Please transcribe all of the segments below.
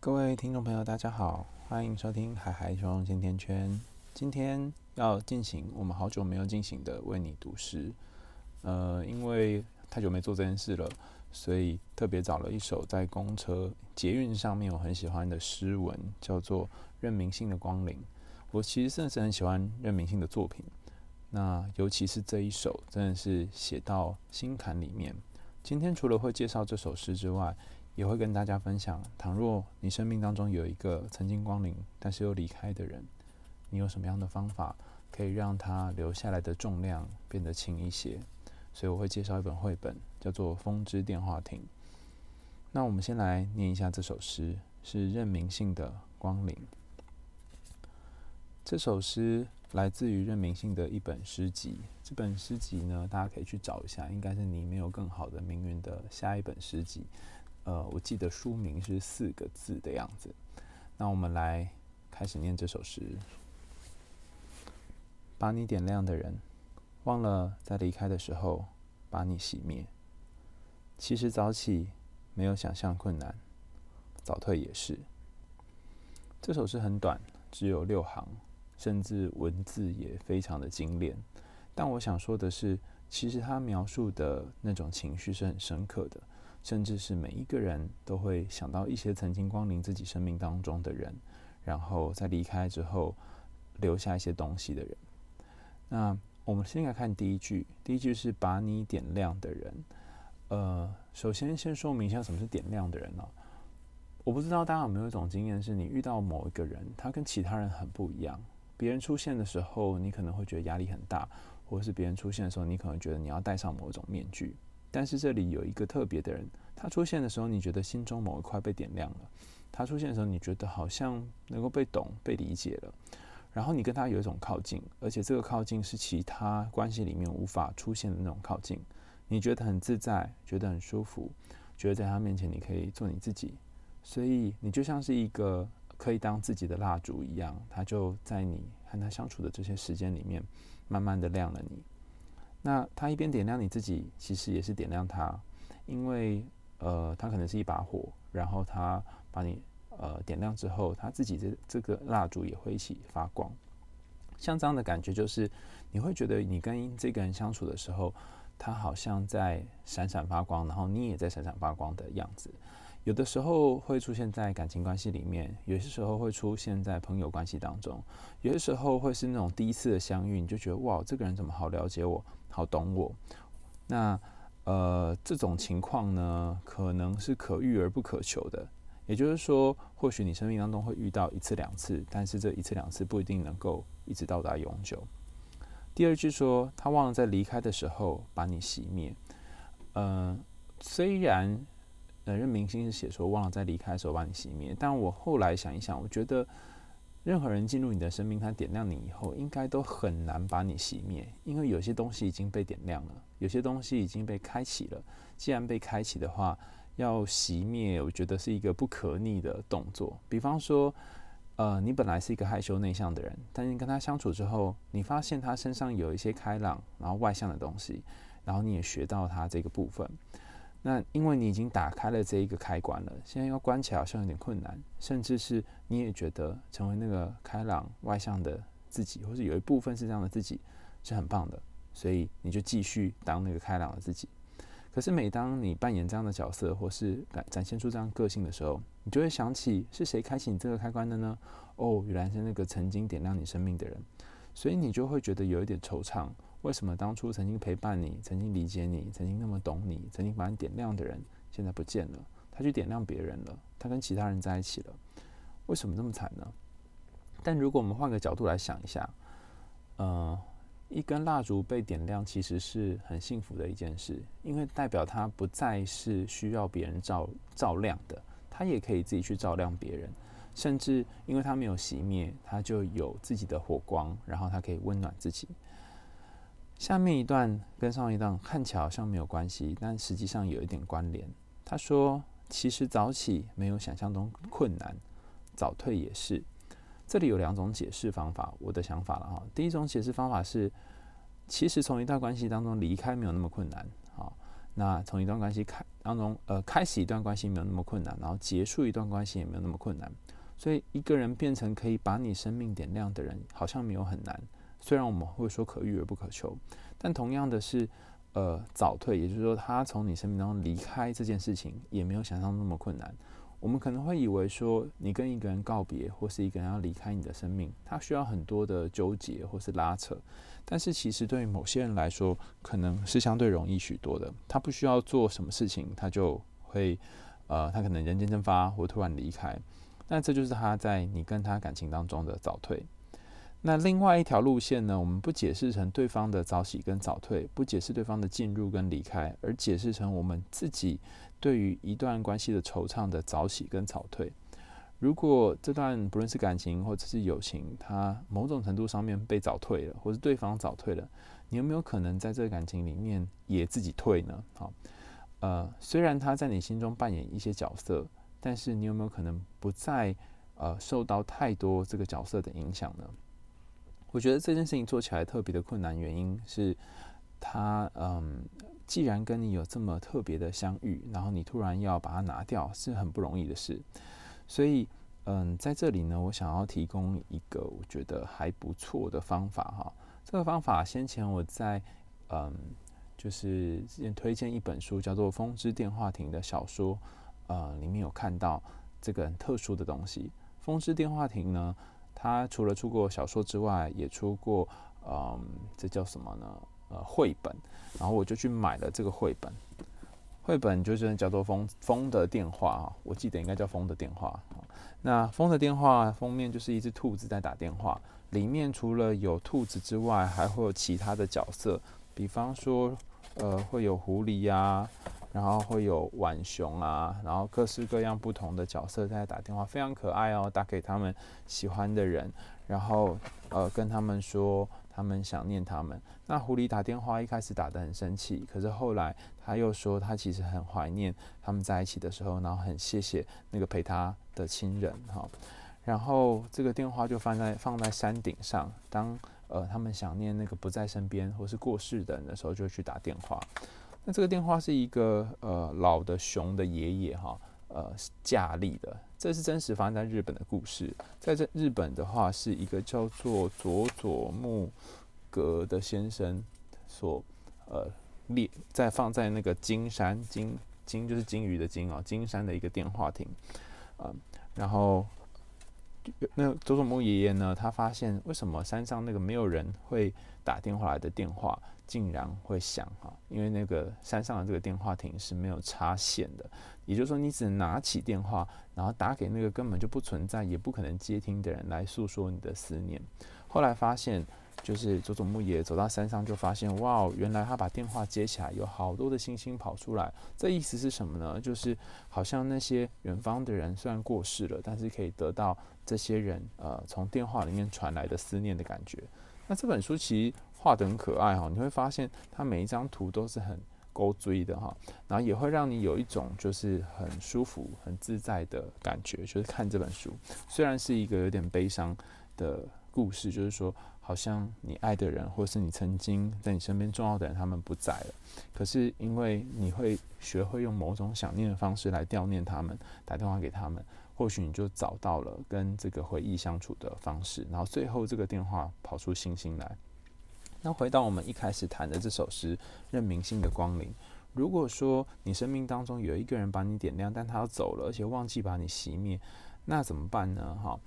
各位听众朋友，大家好，欢迎收听海海熊甜甜圈。今天要进行我们好久没有进行的为你读诗。呃，因为太久没做这件事了，所以特别找了一首在公车、捷运上面我很喜欢的诗文，叫做任明星的《光临》。我其实真的是很喜欢任明星的作品，那尤其是这一首，真的是写到心坎里面。今天除了会介绍这首诗之外，也会跟大家分享，倘若你生命当中有一个曾经光临但是又离开的人，你有什么样的方法可以让他留下来的重量变得轻一些？所以我会介绍一本绘本，叫做《风之电话亭》。那我们先来念一下这首诗，是任明信的《光临》。这首诗来自于任明信的一本诗集，这本诗集呢，大家可以去找一下，应该是你没有更好的命运的下一本诗集。呃，我记得书名是四个字的样子。那我们来开始念这首诗。把你点亮的人，忘了在离开的时候把你熄灭。其实早起没有想象困难，早退也是。这首诗很短，只有六行，甚至文字也非常的精炼。但我想说的是，其实他描述的那种情绪是很深刻的。甚至是每一个人都会想到一些曾经光临自己生命当中的人，然后在离开之后留下一些东西的人。那我们先来看第一句，第一句是把你点亮的人。呃，首先先说明一下什么是点亮的人呢？我不知道大家有没有一种经验，是你遇到某一个人，他跟其他人很不一样。别人出现的时候，你可能会觉得压力很大，或者是别人出现的时候，你可能觉得你要戴上某种面具。但是这里有一个特别的人，他出现的时候，你觉得心中某一块被点亮了；他出现的时候，你觉得好像能够被懂、被理解了。然后你跟他有一种靠近，而且这个靠近是其他关系里面无法出现的那种靠近。你觉得很自在，觉得很舒服，觉得在他面前你可以做你自己，所以你就像是一个可以当自己的蜡烛一样，他就在你和他相处的这些时间里面，慢慢的亮了你。那他一边点亮你自己，其实也是点亮他，因为呃，他可能是一把火，然后他把你呃点亮之后，他自己这这个蜡烛也会一起发光。像这样的感觉，就是你会觉得你跟这个人相处的时候，他好像在闪闪发光，然后你也在闪闪发光的样子。有的时候会出现在感情关系里面，有些时候会出现在朋友关系当中，有些时候会是那种第一次的相遇，你就觉得哇，这个人怎么好了解我，好懂我。那呃，这种情况呢，可能是可遇而不可求的。也就是说，或许你生命当中会遇到一次两次，但是这一次两次不一定能够一直到达永久。第二句说，他忘了在离开的时候把你熄灭。嗯、虽然。呃，任明星是写说忘了在离开的时候把你熄灭，但我后来想一想，我觉得任何人进入你的生命，他点亮你以后，应该都很难把你熄灭，因为有些东西已经被点亮了，有些东西已经被开启了。既然被开启的话，要熄灭，我觉得是一个不可逆的动作。比方说，呃，你本来是一个害羞内向的人，但是跟他相处之后，你发现他身上有一些开朗，然后外向的东西，然后你也学到他这个部分。那因为你已经打开了这一个开关了，现在要关起来好像有点困难，甚至是你也觉得成为那个开朗外向的自己，或是有一部分是这样的自己是很棒的，所以你就继续当那个开朗的自己。可是每当你扮演这样的角色，或是展展现出这样个性的时候，你就会想起是谁开启你这个开关的呢？哦，原来是那个曾经点亮你生命的人，所以你就会觉得有一点惆怅。为什么当初曾经陪伴你、曾经理解你、曾经那么懂你、曾经把你点亮的人，现在不见了？他去点亮别人了，他跟其他人在一起了。为什么这么惨呢？但如果我们换个角度来想一下，呃，一根蜡烛被点亮，其实是很幸福的一件事，因为代表他不再是需要别人照照亮的，他也可以自己去照亮别人，甚至因为他没有熄灭，他就有自己的火光，然后他可以温暖自己。下面一段跟上一段看起来好像没有关系，但实际上有一点关联。他说：“其实早起没有想象中困难，早退也是。”这里有两种解释方法，我的想法了哈。第一种解释方法是，其实从一段关系当中离开没有那么困难。好，那从一段关系开当中，呃，开始一段关系没有那么困难，然后结束一段关系也没有那么困难。所以一个人变成可以把你生命点亮的人，好像没有很难。虽然我们会说可遇而不可求，但同样的是，呃，早退，也就是说他从你生命当中离开这件事情，也没有想象那么困难。我们可能会以为说，你跟一个人告别，或是一个人要离开你的生命，他需要很多的纠结或是拉扯。但是其实对于某些人来说，可能是相对容易许多的。他不需要做什么事情，他就会，呃，他可能人间蒸发或突然离开。那这就是他在你跟他感情当中的早退。那另外一条路线呢，我们不解释成对方的早起跟早退，不解释对方的进入跟离开，而解释成我们自己对于一段关系的惆怅的早起跟早退。如果这段不论是感情或者是友情，它某种程度上面被早退了，或是对方早退了，你有没有可能在这个感情里面也自己退呢？好，呃，虽然他在你心中扮演一些角色，但是你有没有可能不再呃受到太多这个角色的影响呢？我觉得这件事情做起来特别的困难，原因是他嗯，既然跟你有这么特别的相遇，然后你突然要把它拿掉，是很不容易的事。所以嗯，在这里呢，我想要提供一个我觉得还不错的方法哈。这个方法先前我在嗯，就是之前推荐一本书叫做《风之电话亭》的小说，呃，里面有看到这个很特殊的东西。《风之电话亭》呢，他除了出过小说之外，也出过，嗯，这叫什么呢？呃，绘本。然后我就去买了这个绘本。绘本就是叫做风《风的电话》啊，我记得应该叫《风的电话》。那《风的电话》封面就是一只兔子在打电话，里面除了有兔子之外，还会有其他的角色，比方说，呃，会有狐狸呀、啊。然后会有浣熊啊，然后各式各样不同的角色在打电话，非常可爱哦，打给他们喜欢的人，然后呃跟他们说他们想念他们。那狐狸打电话一开始打得很生气，可是后来他又说他其实很怀念他们在一起的时候，然后很谢谢那个陪他的亲人哈。然后这个电话就放在放在山顶上，当呃他们想念那个不在身边或是过世的人的时候，就去打电话。那这个电话是一个呃老的熊的爷爷哈，呃架立的，这是真实发生在日本的故事。在这日本的话，是一个叫做佐佐木格的先生所呃列在放在那个金山金金就是金鱼的金啊金山的一个电话亭啊、然后那佐佐木爷爷呢，他发现为什么山上那个没有人会打电话来的电话。竟然会响哈，因为那个山上的这个电话亭是没有插线的，也就是说你只能拿起电话，然后打给那个根本就不存在也不可能接听的人来诉说你的思念。后来发现，就是佐佐木野走到山上就发现，哇，原来他把电话接起来，有好多的星星跑出来。这意思是什么呢？就是好像那些远方的人虽然过世了，但是可以得到这些人呃从电话里面传来的思念的感觉。那这本书其实。画得很可爱哈，你会发现它每一张图都是很勾追的哈，然后也会让你有一种就是很舒服、很自在的感觉。就是看这本书，虽然是一个有点悲伤的故事，就是说好像你爱的人，或是你曾经在你身边重要的人，他们不在了，可是因为你会学会用某种想念的方式来悼念他们，打电话给他们，或许你就找到了跟这个回忆相处的方式，然后最后这个电话跑出星星来。那回到我们一开始谈的这首诗《任明星的光临》，如果说你生命当中有一个人把你点亮，但他要走了，而且忘记把你熄灭，那怎么办呢？哈，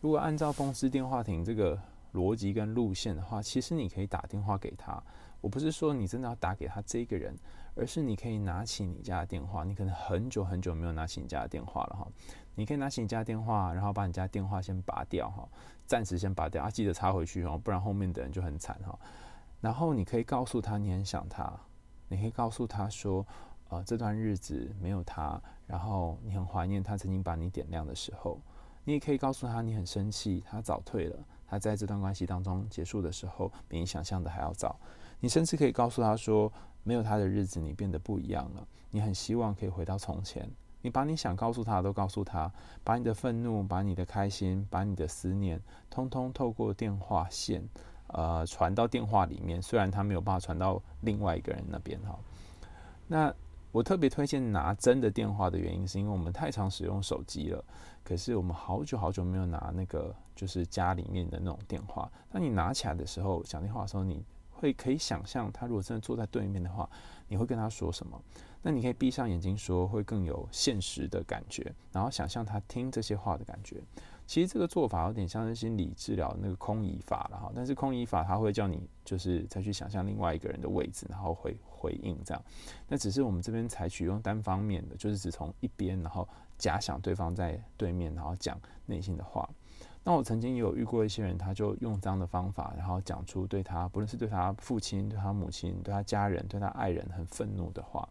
如果按照风之电话亭这个逻辑跟路线的话，其实你可以打电话给他。我不是说你真的要打给他这个人，而是你可以拿起你家的电话。你可能很久很久没有拿起你家的电话了哈，你可以拿起你家的电话，然后把你家电话先拔掉哈。暂时先拔掉啊，记得插回去哦，不然后面的人就很惨哈。然后你可以告诉他你很想他，你可以告诉他说，呃，这段日子没有他，然后你很怀念他曾经把你点亮的时候。你也可以告诉他你很生气，他早退了，他在这段关系当中结束的时候比你想象的还要早。你甚至可以告诉他说，没有他的日子你变得不一样了，你很希望可以回到从前。你把你想告诉他的都告诉他，把你的愤怒、把你的开心、把你的思念，通通透过电话线，呃，传到电话里面。虽然他没有办法传到另外一个人那边哈。那我特别推荐拿真的电话的原因，是因为我们太常使用手机了。可是我们好久好久没有拿那个，就是家里面的那种电话。当你拿起来的时候，讲电话的时候，你会可以想象他如果真的坐在对面的话，你会跟他说什么？那你可以闭上眼睛说，会更有现实的感觉，然后想象他听这些话的感觉。其实这个做法有点像是心理治疗那个空椅法了哈，但是空椅法它会叫你就是再去想象另外一个人的位置，然后回回应这样。那只是我们这边采取用单方面的，就是只从一边，然后假想对方在对面，然后讲内心的话。那我曾经也有遇过一些人，他就用这样的方法，然后讲出对他，不论是对他父亲、对他母亲、对他家人、对他爱人很愤怒的话。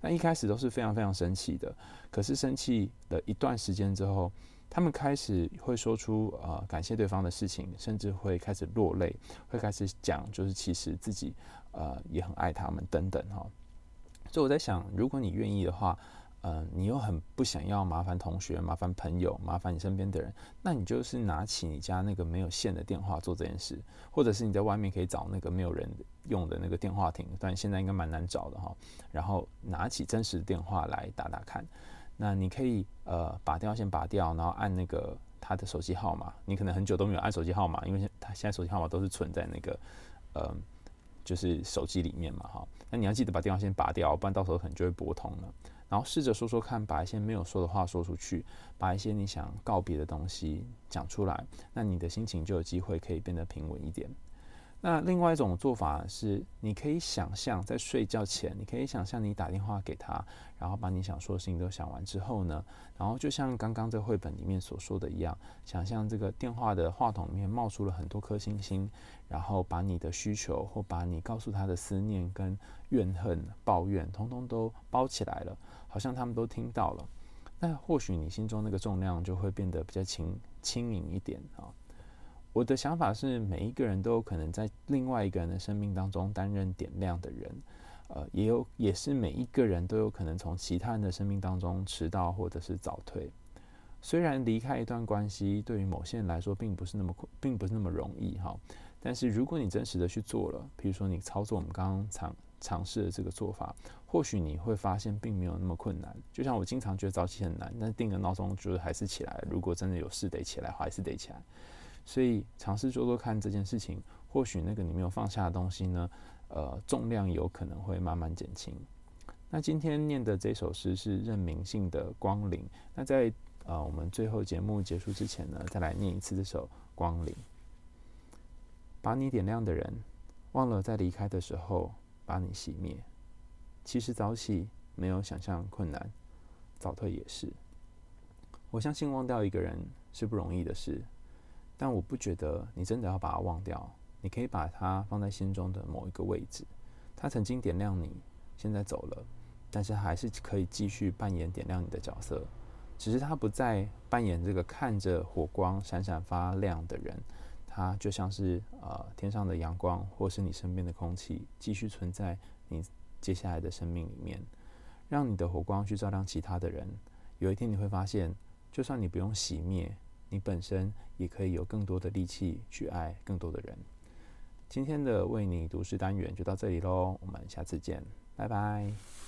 那一开始都是非常非常生气的，可是生气了一段时间之后。他们开始会说出呃感谢对方的事情，甚至会开始落泪，会开始讲就是其实自己呃也很爱他们等等哈。所以我在想，如果你愿意的话，呃，你又很不想要麻烦同学、麻烦朋友、麻烦你身边的人，那你就是拿起你家那个没有线的电话做这件事，或者是你在外面可以找那个没有人用的那个电话亭，但现在应该蛮难找的哈。然后拿起真实的电话来打打看。那你可以呃把电话线拔掉，然后按那个他的手机号码。你可能很久都没有按手机号码，因为他现在手机号码都是存在那个呃就是手机里面嘛哈。那你要记得把电话线拔掉，不然到时候可能就会拨通了。然后试着说说看，把一些没有说的话说出去，把一些你想告别的东西讲出来，那你的心情就有机会可以变得平稳一点。那另外一种做法是，你可以想象在睡觉前，你可以想象你打电话给他，然后把你想说的事情都想完之后呢，然后就像刚刚这绘本里面所说的一样，想象这个电话的话筒里面冒出了很多颗星星，然后把你的需求或把你告诉他的思念跟怨恨、抱怨，通通都包起来了，好像他们都听到了。那或许你心中那个重量就会变得比较轻轻盈一点啊。我的想法是，每一个人都有可能在另外一个人的生命当中担任点亮的人，呃，也有也是每一个人都有可能从其他人的生命当中迟到或者是早退。虽然离开一段关系对于某些人来说并不是那么困并不是那么容易哈，但是如果你真实的去做了，比如说你操作我们刚刚尝尝试的这个做法，或许你会发现并没有那么困难。就像我经常觉得早起很难，但定个闹钟就是还是起来。如果真的有事得起来，还是得起来。所以尝试做做看这件事情，或许那个你没有放下的东西呢，呃，重量有可能会慢慢减轻。那今天念的这首诗是任明信的《光临》。那在呃我们最后节目结束之前呢，再来念一次这首《光临》。把你点亮的人，忘了在离开的时候把你熄灭。其实早起没有想象困难，早退也是。我相信忘掉一个人是不容易的事。但我不觉得你真的要把它忘掉，你可以把它放在心中的某一个位置。他曾经点亮你，现在走了，但是还是可以继续扮演点亮你的角色。只是他不再扮演这个看着火光闪闪发亮的人，他就像是呃天上的阳光，或是你身边的空气，继续存在你接下来的生命里面，让你的火光去照亮其他的人。有一天你会发现，就算你不用熄灭。你本身也可以有更多的力气去爱更多的人。今天的为你读诗单元就到这里喽，我们下次见，拜拜。